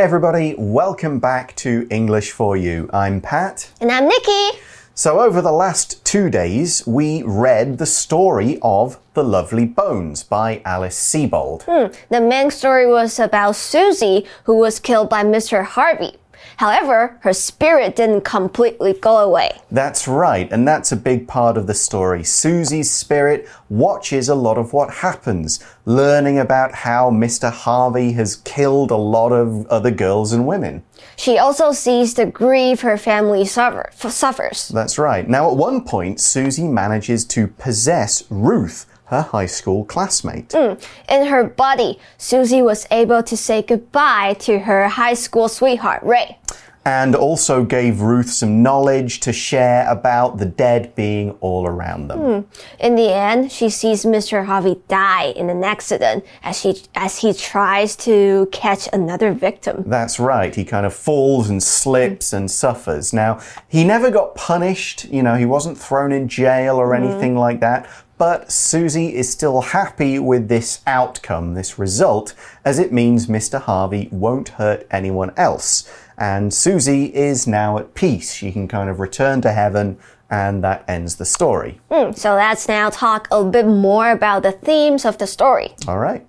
Hi, everybody. Welcome back to English for You. I'm Pat. And I'm Nikki. So, over the last two days, we read the story of The Lovely Bones by Alice Sebold. Hmm. The main story was about Susie, who was killed by Mr. Harvey. However, her spirit didn't completely go away. That's right, and that's a big part of the story. Susie's spirit watches a lot of what happens, learning about how Mr. Harvey has killed a lot of other girls and women. She also sees the grief her family suffer, suffers. That's right. Now, at one point, Susie manages to possess Ruth her high school classmate. Mm. In her body, Susie was able to say goodbye to her high school sweetheart, Ray. And also gave Ruth some knowledge to share about the dead being all around them. Mm. In the end, she sees Mr. Harvey die in an accident as he, as he tries to catch another victim. That's right. He kind of falls and slips mm. and suffers. Now, he never got punished. You know, he wasn't thrown in jail or mm. anything like that but Susie is still happy with this outcome, this result, as it means Mr. Harvey won't hurt anyone else. And Susie is now at peace. She can kind of return to heaven and that ends the story. Mm, so let's now talk a bit more about the themes of the story. All right.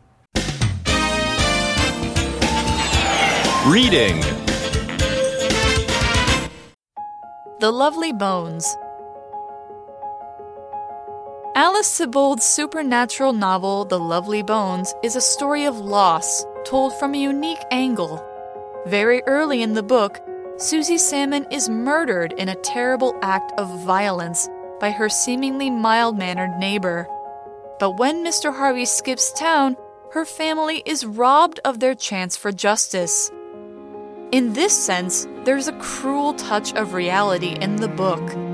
Reading The Lovely Bones Alice Sebold's supernatural novel, The Lovely Bones, is a story of loss told from a unique angle. Very early in the book, Susie Salmon is murdered in a terrible act of violence by her seemingly mild mannered neighbor. But when Mr. Harvey skips town, her family is robbed of their chance for justice. In this sense, there's a cruel touch of reality in the book.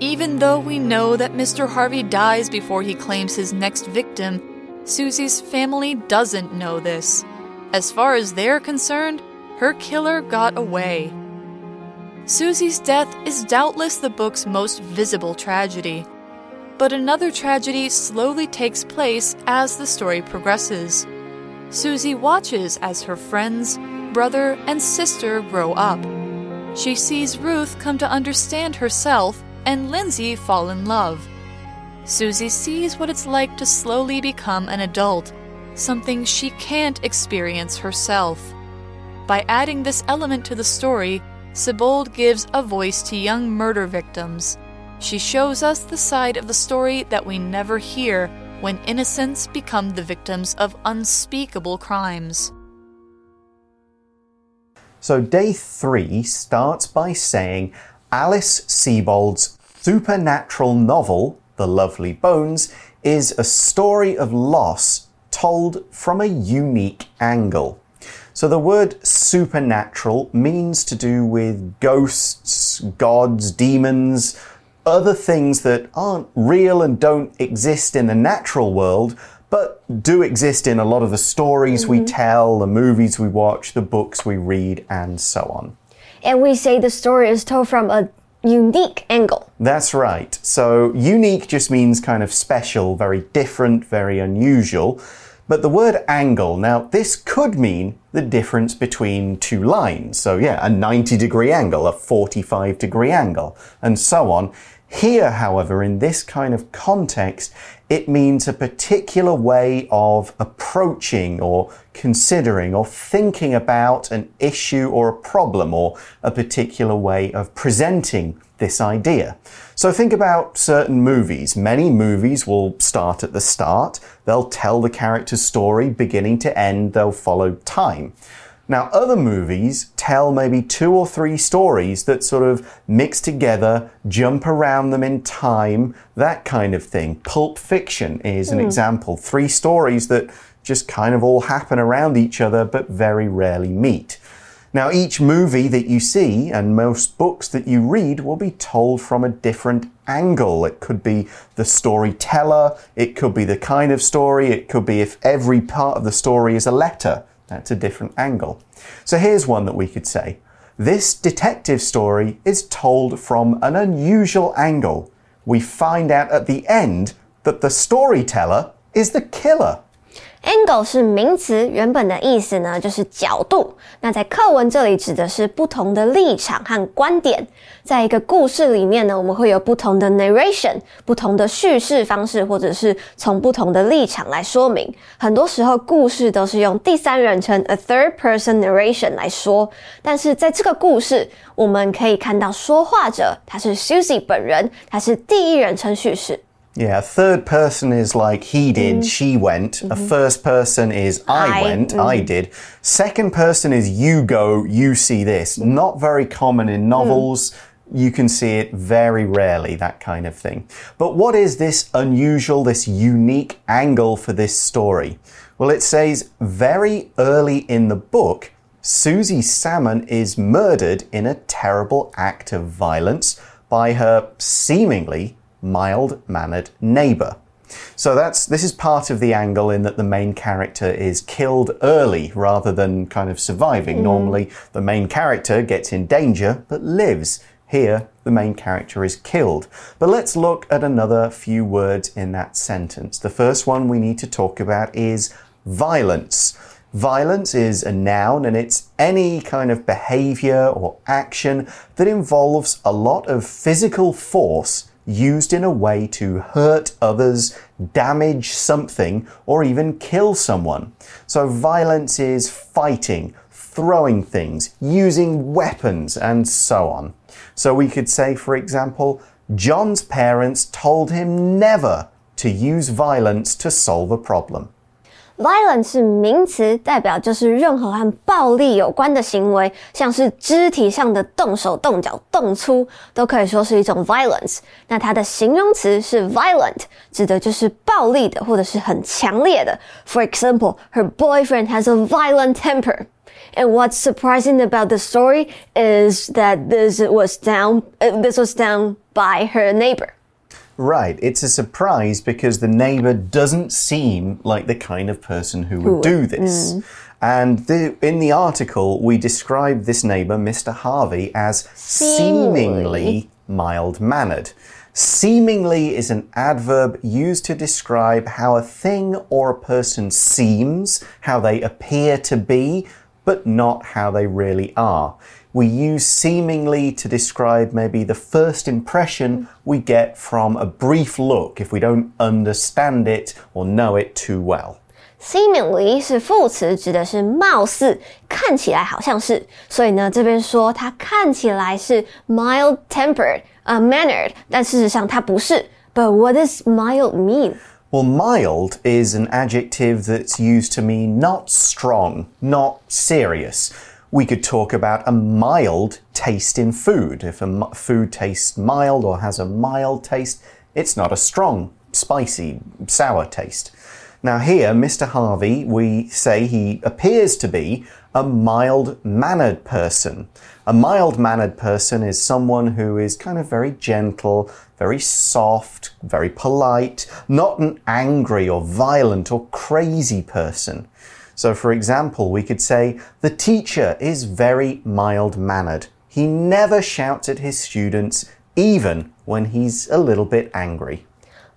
Even though we know that Mr. Harvey dies before he claims his next victim, Susie's family doesn't know this. As far as they're concerned, her killer got away. Susie's death is doubtless the book's most visible tragedy. But another tragedy slowly takes place as the story progresses. Susie watches as her friends, brother, and sister grow up. She sees Ruth come to understand herself and Lindsay fall in love. Susie sees what it's like to slowly become an adult, something she can't experience herself. By adding this element to the story, Sebold gives a voice to young murder victims. She shows us the side of the story that we never hear when innocents become the victims of unspeakable crimes. So, day three starts by saying Alice Sebold's supernatural novel, The Lovely Bones, is a story of loss told from a unique angle. So the word supernatural means to do with ghosts, gods, demons, other things that aren't real and don't exist in the natural world, but do exist in a lot of the stories mm -hmm. we mm-hmm. tell, the movies we watch, the books we read, and so on. And we say the story is told from a unique angle. That's right. So, unique just means kind of special, very different, very unusual. But the word angle, now, this could mean the difference between two lines. So, yeah, a 90 degree angle, a 45 degree angle, and so on. Here, however, in this kind of context, it means a particular way of approaching or considering or thinking about an issue or a problem or a particular way of presenting this idea. So think about certain movies. Many movies will start at the start. They'll tell the character's story beginning to end. They'll follow time. Now, other movies tell maybe two or three stories that sort of mix together, jump around them in time, that kind of thing. Pulp Fiction is an mm. example. Three stories that just kind of all happen around each other but very rarely meet. Now, each movie that you see and most books that you read will be told from a different angle. It could be the storyteller, it could be the kind of story, it could be if every part of the story is a letter. That's a different angle. So here's one that we could say. This detective story is told from an unusual angle. We find out at the end that the storyteller is the killer. Angle 是名词，原本的意思呢就是角度。那在课文这里指的是不同的立场和观点。在一个故事里面呢，我们会有不同的 narration，不同的叙事方式，或者是从不同的立场来说明。很多时候故事都是用第三人称 a third person narration 来说。但是在这个故事，我们可以看到说话者他是 Susie 本人，他是第一人称叙事。Yeah, third person is like he did, mm. she went. Mm -hmm. A mm-hmm. first person is I, I went, mm. I did. Second person is you go, you see this. Not very common in novels. Mm. You can see it very rarely, that kind of thing. But what is this unusual, this unique angle for this story? Well, it says very early in the book, Susie Salmon is murdered in a terrible act of violence by her seemingly mild mannered neighbor. So that's this is part of the angle in that the main character is killed early rather than kind of surviving. Mm. Normally, the main character gets in danger but lives. Here, the main character is killed. But let's look at another few words in that sentence. The first one we need to talk about is violence. Violence is a noun and it's any kind of behavior or action that involves a lot of physical force used in a way to hurt others, damage something, or even kill someone. So violence is fighting, throwing things, using weapons, and so on. So we could say, for example, John's parents told him never to use violence to solve a problem. Violent 是名词，代表就是任何和暴力有关的行为，像是肢体上的动手动脚、动粗，都可以说是一种 violence。那它的形容词是 violent，指的就是暴力的或者是很强烈的。For example, her boyfriend has a violent temper. And what's surprising about the story is that this was down, uh, this was done by her neighbor. Right. It's a surprise because the neighbor doesn't seem like the kind of person who would do this. Mm. And the, in the article, we describe this neighbor, Mr. Harvey, as seemingly, seemingly mild mannered. Seemingly is an adverb used to describe how a thing or a person seems, how they appear to be, but not how they really are we use seemingly to describe maybe the first impression we get from a brief look if we don't understand it or know it too well. Seemingly 是副词，指的是貌似，看起来好像是。所以呢，这边说它看起来是 mild tempered, uh, mannered，但事实上它不是。But what does mild mean? Well, mild is an adjective that's used to mean not strong, not serious we could talk about a mild taste in food. If a food tastes mild or has a mild taste, it's not a strong, spicy, sour taste. Now, here, Mr. Harvey, we say he appears to be a mild mannered person. A mild mannered person is someone who is kind of very gentle, very soft, very polite, not an angry or violent or crazy person. So, for example, we could say, The teacher is very mild mannered. He never shouts at his students, even when he's a little bit angry.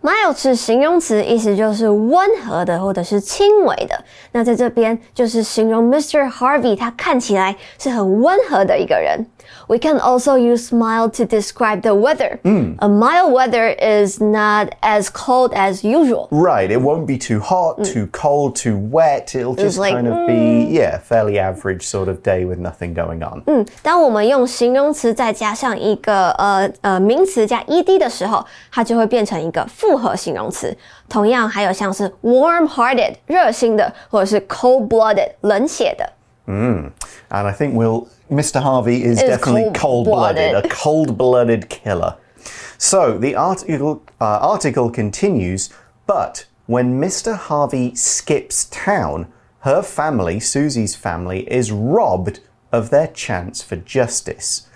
mild 是形容词，意思就是温和的或者是轻微的。那在这边就是形容 Mr. Harvey，他看起来是很温和的一个人。 We can also use mild to describe the weather. Mm. A mild weather is not as cold as usual. Right. It won't be too hot, mm. too cold, too wet. It'll just like, kind of mm. be, yeah, fairly average sort of day with nothing going on. 嗯，当我们用形容词再加上一个呃呃名词加 ed 的时候，它就会变成一个复合形容词。同样还有像是 warm-hearted 热心的，或者是 cold-blooded 冷血的。Mm. And I think we'll Mr. Harvey is, definitely cold blooded, a cold blooded killer. So the article, uh, article continues, but when Mr. Harvey skips town, her family, Susie's family, is robbed of their chance for justice.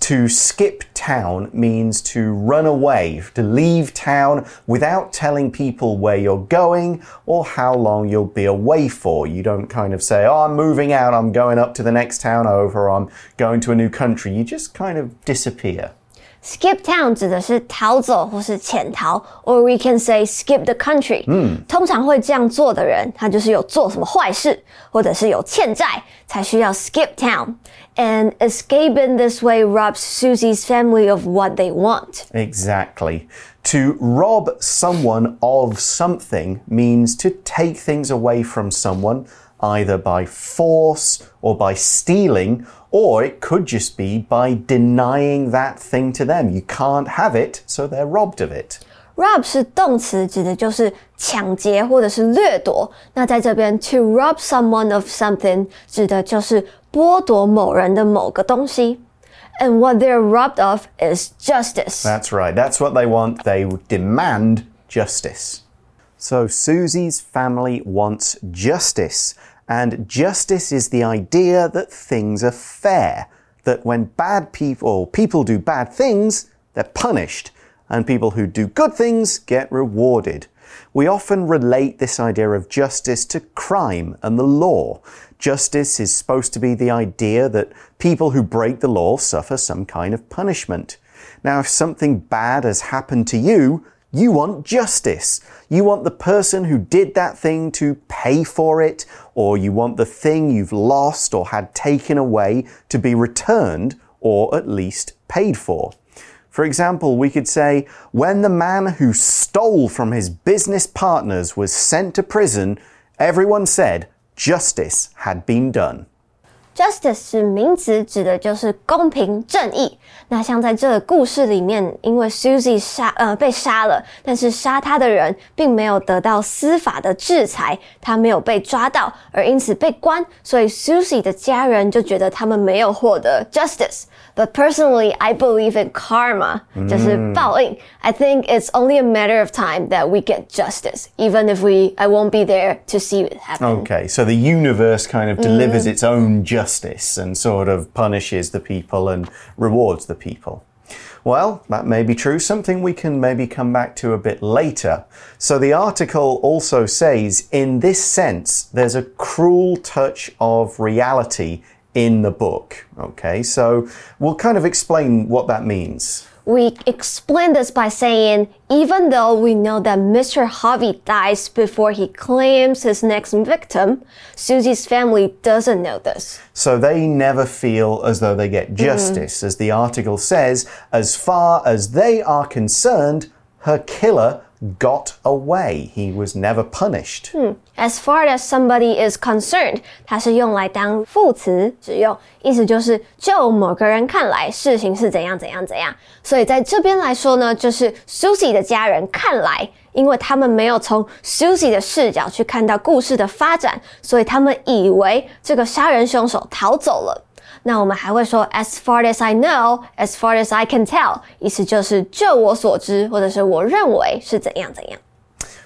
To skip town means to run away, to leave town without telling people where you're going or how long you'll be away for. You don't kind of say, Oh, I'm moving out, I'm going up to the next town over, I'm going to a new country. You just kind of disappear. Skip town 指的是逃走或是潜逃，or we can say skip the country。嗯，通常会这样做的人，他就是有做什么坏事，或者是有欠债，才需要 skip town。And escaping this way robs Susie's family of what they want. Exactly. To rob someone of something means to take things away from someone either by force or by stealing, or it could just be by denying that thing to them. You can't have it, so they're robbed of it. Rob 是动词，指的就是抢劫或者是掠夺。那在这边，to rob someone of something 指的就是剥夺某人的某个东西。And what they're robbed of is justice. That's right. That's what they want. They demand justice. So Susie's family wants justice. And justice is the idea that things are fair, that when bad people or people do bad things, they're punished, and people who do good things get rewarded. We often relate this idea of justice to crime and the law. Justice is supposed to be the idea that people who break the law suffer some kind of punishment. Now, if something bad has happened to you, you want justice. You want the person who did that thing to pay for it, or you want the thing you've lost or had taken away to be returned or at least paid for. For example, we could say, when the man who stole from his business partners was sent to prison, everyone said justice had been done. Justice 是名词，指的就是公平正义。那像在这个故事里面，因为 Susie 杀呃被杀了，但是杀他的人并没有得到司法的制裁，他没有被抓到，而因此被关，所以 Susie 的家人就觉得他们没有获得 justice。But personally, I believe in karma，就是报应。I think it's only a matter of time that we get justice, even if we I won't be there to see it happen. Okay, so the universe kind of delivers its own justice and sort of punishes the people and rewards the people. Well, that may be true, something we can maybe come back to a bit later. So the article also says, in this sense, there's a cruel touch of reality in the book. Okay, so we'll kind of explain what that means. We explain this by saying, even though we know that Mr. Harvey dies before he claims his next victim, Susie's family doesn't know this. So they never feel as though they get mm-hmm. justice. As the article says, as far as they are concerned, her killer got away. He was never punished. As far as somebody is concerned，它是用来当副词使用，意思就是就某个人看来，事情是怎样怎样怎样。所以在这边来说呢，就是 Susie 的家人看来，因为他们没有从 Susie 的视角去看到故事的发展，所以他们以为这个杀人凶手逃走了。那我们还会说，as far as I know, as far as I can tell，意思就是就我所知，或者是我认为是怎样怎样。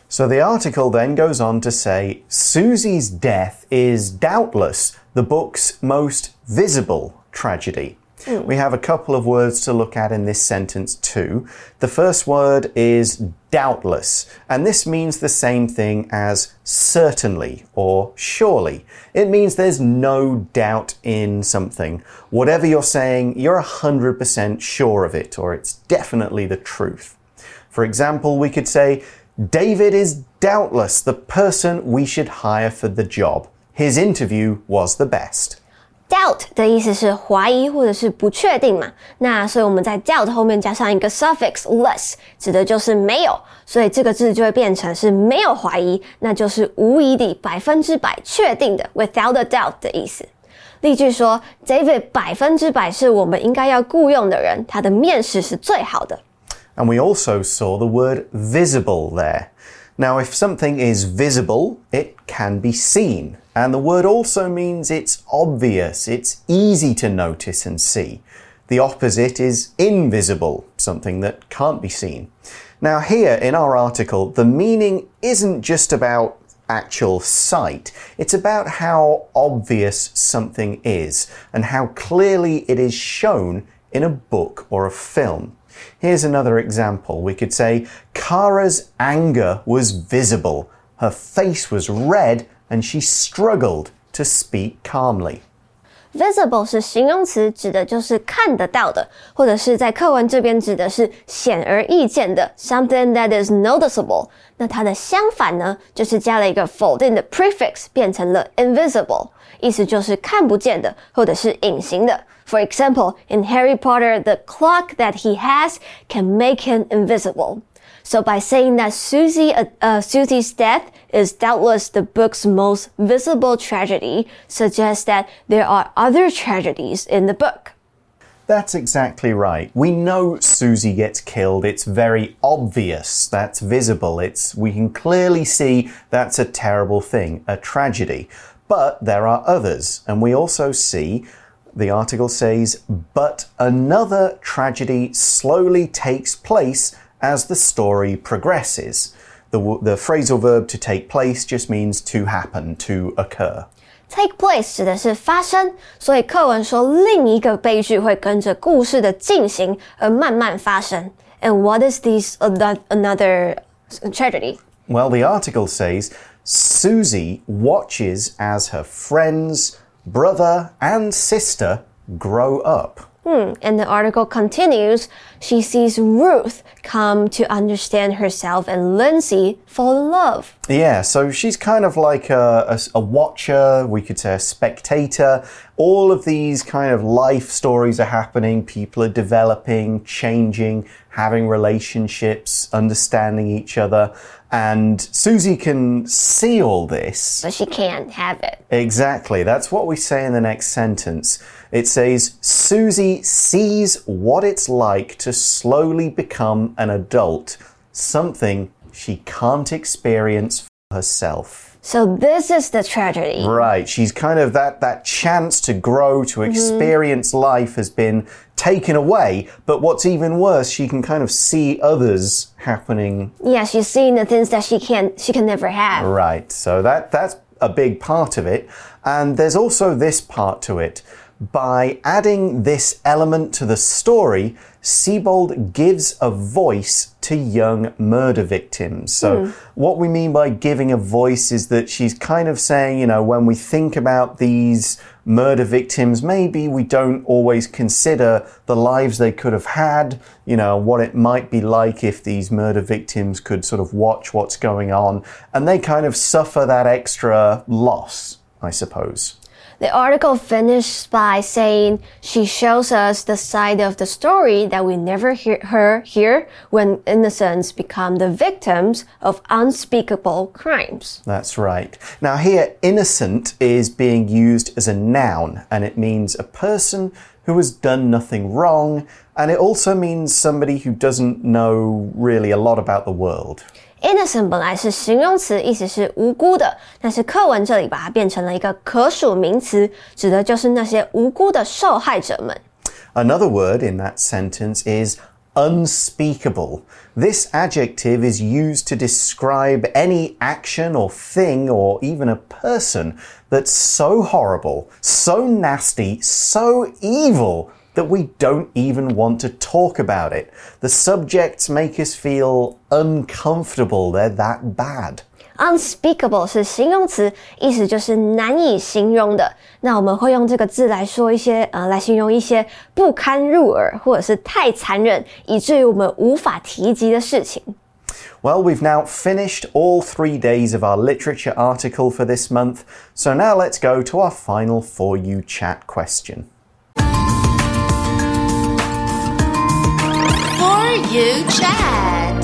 So the article then goes on to say Susie's death is doubtless the book's most visible tragedy. Hmm. We have a couple of words to look at in this sentence too. The first word is doubtless, and this means the same thing as certainly or surely. It means there's no doubt in something. Whatever you're saying, you're 100% sure of it, or it's definitely the truth. For example, we could say, David is doubtless the person we should hire for the job. His interview was the best doubt 的意思是怀疑或者是不确定嘛，那所以我们在 doubt 后面加上一个 suffix less，指的就是没有，所以这个字就会变成是没有怀疑，那就是无疑的、百分之百确定的 without a doubt 的意思。例句说，David 百分之百是我们应该要雇佣的人，他的面试是最好的。 And we also saw the word visible there. Now, if something is visible, it can be seen. And the word also means it's obvious, it's easy to notice and see. The opposite is invisible, something that can't be seen. Now, here in our article, the meaning isn't just about actual sight. It's about how obvious something is and how clearly it is shown in a book or a film. Here's another example. We could say, Kara's anger was visible. Her face was red and she struggled to speak calmly. visible 是形容词，指的就是看得到的，或者是在课文这边指的是显而易见的，something that is noticeable。那它的相反呢，就是加了一个否定的 prefix，变成了 invisible， 意思就是看不见的，或者是隐形的。For example, in Harry Potter, the clock that he has can make him invisible. So by saying that Susie, uh, uh, Susie's death is doubtless the book's most visible tragedy, suggests that there are other tragedies in the book. That's exactly right. We know Susie gets killed. It's very obvious. That's visible. It's we can clearly see that's a terrible thing, a tragedy. But there are others, and we also see the article says, but another tragedy slowly takes place as the story progresses. The, the phrasal verb to take place just means to happen, to occur. Take place 指的是发生，所以课文说另一个悲剧会跟着故事的进行而慢慢发生。And what is this another tragedy? Well, the article says Susie watches as her friends, brother, and sister grow up. Hmm. And the article continues she sees Ruth come to understand herself and Lindsay fall in love. Yeah, so she's kind of like a, a, a, watcher, we could say a spectator. All of these kind of life stories are happening, people are developing, changing, having relationships, understanding each other. And Susie can see all this. But she can't have it. Exactly. That's what we say in the next sentence. It says, Susie sees what it's like to slowly become an adult, something she can't experience for herself. So this is the tragedy. Right. She's kind of that that chance to grow, to mm-hmm. experience mm -hmm. life has been taken away. But what's even worse, she can kind of see others happening. Yeah, she's seeing the things that she can not she can never have. Right. So that that's a big part of it. And there's also this part to it by adding this element to the story, Sebold gives a voice to young murder victims. So, mm. what we mean by giving a voice is that she's kind of saying, you know, when we think about these murder victims, maybe we don't always consider the lives they could have had, you know, what it might be like if these murder victims could sort of watch what's going on, and they kind of suffer that extra loss, I suppose. The article finishes by saying she shows us the side of the story that we never hear her hear when innocents become the victims of unspeakable crimes. That's right. Now here, innocent is being used as a noun and it means a person who has done nothing wrong and it also means somebody who doesn't know really a lot about the world innocent 本来是形容词，意思是无辜的，但是课文这里把它变成了一个可数名词，指的就是那些无辜的受害者们。Another word in that sentence is unspeakable. This adjective is used to describe any action or thing or even a person that's so horrible, so nasty, so evil that we don't even want to talk about it. The subjects make us feel uncomfortable. They're that bad. Unspeakable 是形容词，意思就是难以形容的。那我们会用这个字来说一些，呃，来形容一些不堪入耳或者是太残忍，以至于我们无法提及的事情。Well, we've now finished all three days of our literature article for this month, so now let's go to our final For You chat question. You Chat.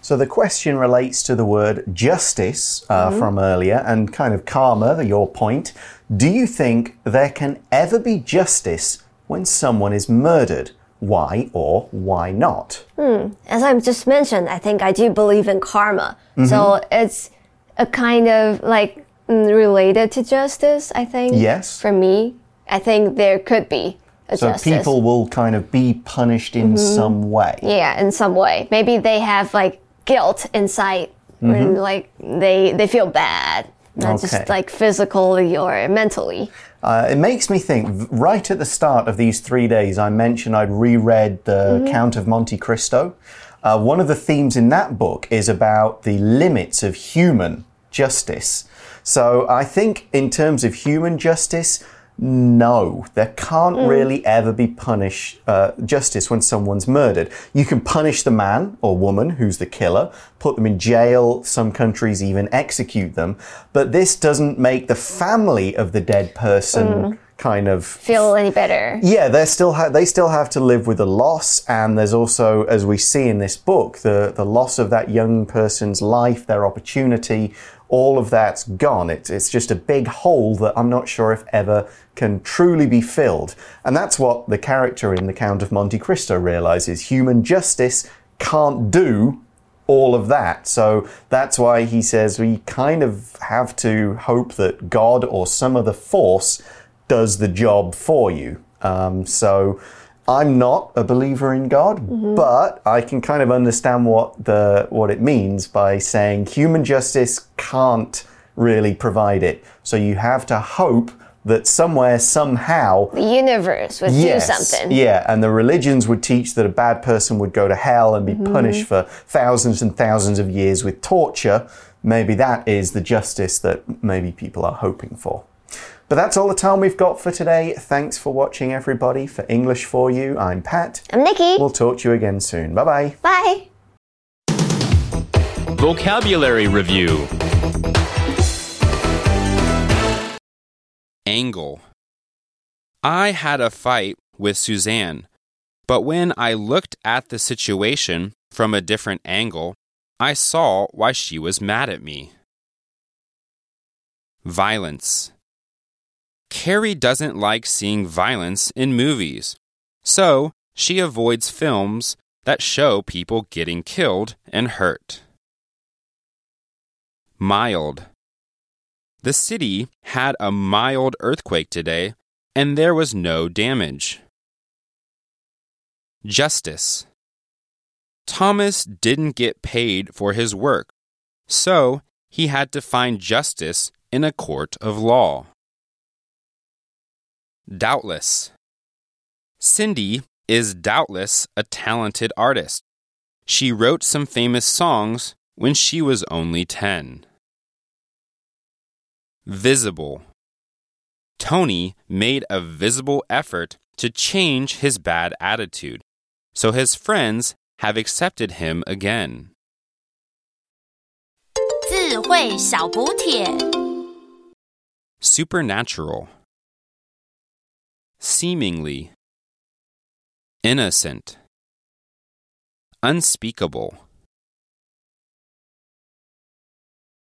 So the question relates to the word justice uh, mm from earlier and kind of karma, your point. Do you think there can ever be justice when someone is murdered? Why or why not? Hmm. As I just mentioned, I think I do believe in karma. Mm -hmm. So it's a kind of like mm, related to justice, I think. Yes. For me, I think there could be so people will kind of be punished in mm -hmm. some way. Yeah, in some way. Maybe they have like guilt inside, mm -hmm. like they they feel bad, not okay. just like physically or mentally. Uh, it makes me think. Right at the start of these three days, I mentioned I'd reread the mm -hmm. Count of Monte Cristo. Uh, one of the themes in that book is about the limits of human justice. So I think, in terms of human justice, No, there can't really ever be punish uh, justice when someone's murdered. You can punish the man or woman who's the killer, put them in jail. Some countries even execute them, but this doesn't make the family of the dead person kind of Feel any better? yeah, they still have they still have to live with the loss, and there's also, as we see in this book, the the loss of that young person's life, their opportunity, all of that's gone. It's it's just a big hole that I'm not sure if ever can truly be filled, and that's what the character in the Count of Monte Cristo realizes: human justice can't do all of that. So that's why he says we kind of have to hope that God or some other force does the job for you. Um, so I'm not a believer in God, but I can kind of understand what the what it means by saying human justice can't really provide it. So you have to hope that somewhere somehow The universe would do something. yeah, and the religions would teach that a bad person would go to hell and be Mm-hmm. punished for thousands and thousands of years with torture. Maybe that is the justice that maybe people are hoping for. But that's all the time we've got for today. Thanks for watching, everybody. For English for You, I'm Pat. I'm Nikki. We'll talk to you again soon. Bye bye. Bye. Vocabulary Review Angle I had a fight with Suzanne, but when I looked at the situation from a different angle, I saw why she was mad at me. Violence Carrie doesn't like seeing violence in movies, so she avoids films that show people getting killed and hurt. Mild. The city had a mild earthquake today, and there was no damage. Justice. Thomas didn't get paid for his work, so he had to find justice in a court of law. Doubtless. Cindy is doubtless a talented artist. She wrote some famous songs when she was only 10. Visible. Tony made a visible effort to change his bad attitude, so his friends have accepted him again. 智慧小补帖。 Supernatural. Seemingly. Innocent. Unspeakable.